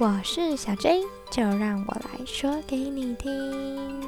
我是小 j 就让我来说给你听。